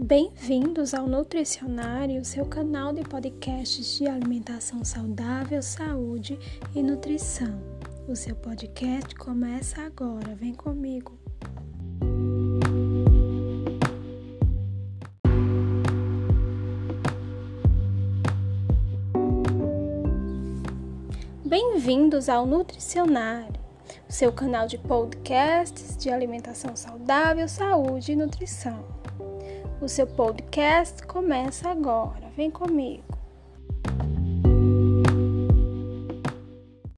Bem-vindos ao Nutricionário, seu canal de podcasts de alimentação saudável, saúde e nutrição. O seu podcast começa agora, vem comigo. Bem-vindos ao Nutricionário, seu canal de podcasts de alimentação saudável, saúde e nutrição. O seu podcast começa agora. Vem comigo.